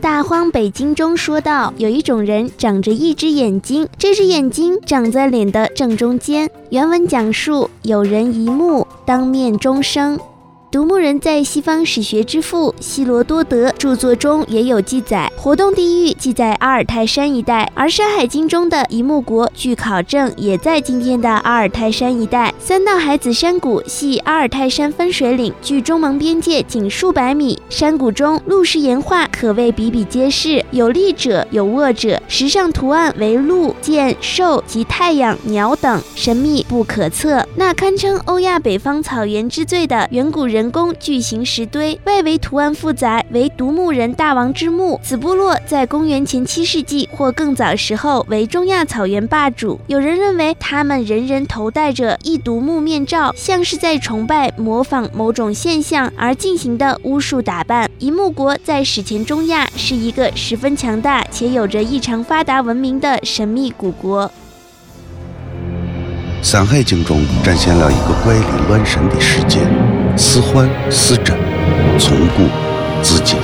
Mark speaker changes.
Speaker 1: 大荒北经中说到，有一种人长着一只眼睛，这只眼睛长在脸的正中间。原文讲述，有人一目当面终生。独木人在西方史学之父希罗多德著作中也有记载，活动地域即在阿尔泰山一带，而《山海经》中的一木国，据考证也在今天的阿尔泰山一带。三道海子山谷系阿尔泰山分水岭，距中蒙边界仅数百米。山谷中鹿石岩画可谓比比皆是，有立者，有卧者，石上图案为鹿、剑、兽及太阳、鸟等，神秘不可测。那堪称欧亚北方草原之最的远古人。人工巨型石堆，外围图案复杂，为独木人大王之墓。此部落在公元前七世纪或更早时候为中亚草原霸主。有人认为他们人人头戴着一独木面罩，像是在崇拜、模仿某种现象而进行的巫术打扮。一木国在史前中亚是一个十分强大且有着异常发达文明的神秘古国。
Speaker 2: 《山海经》中展现了一个怪力乱神的世界，思欢思枕，从故自己。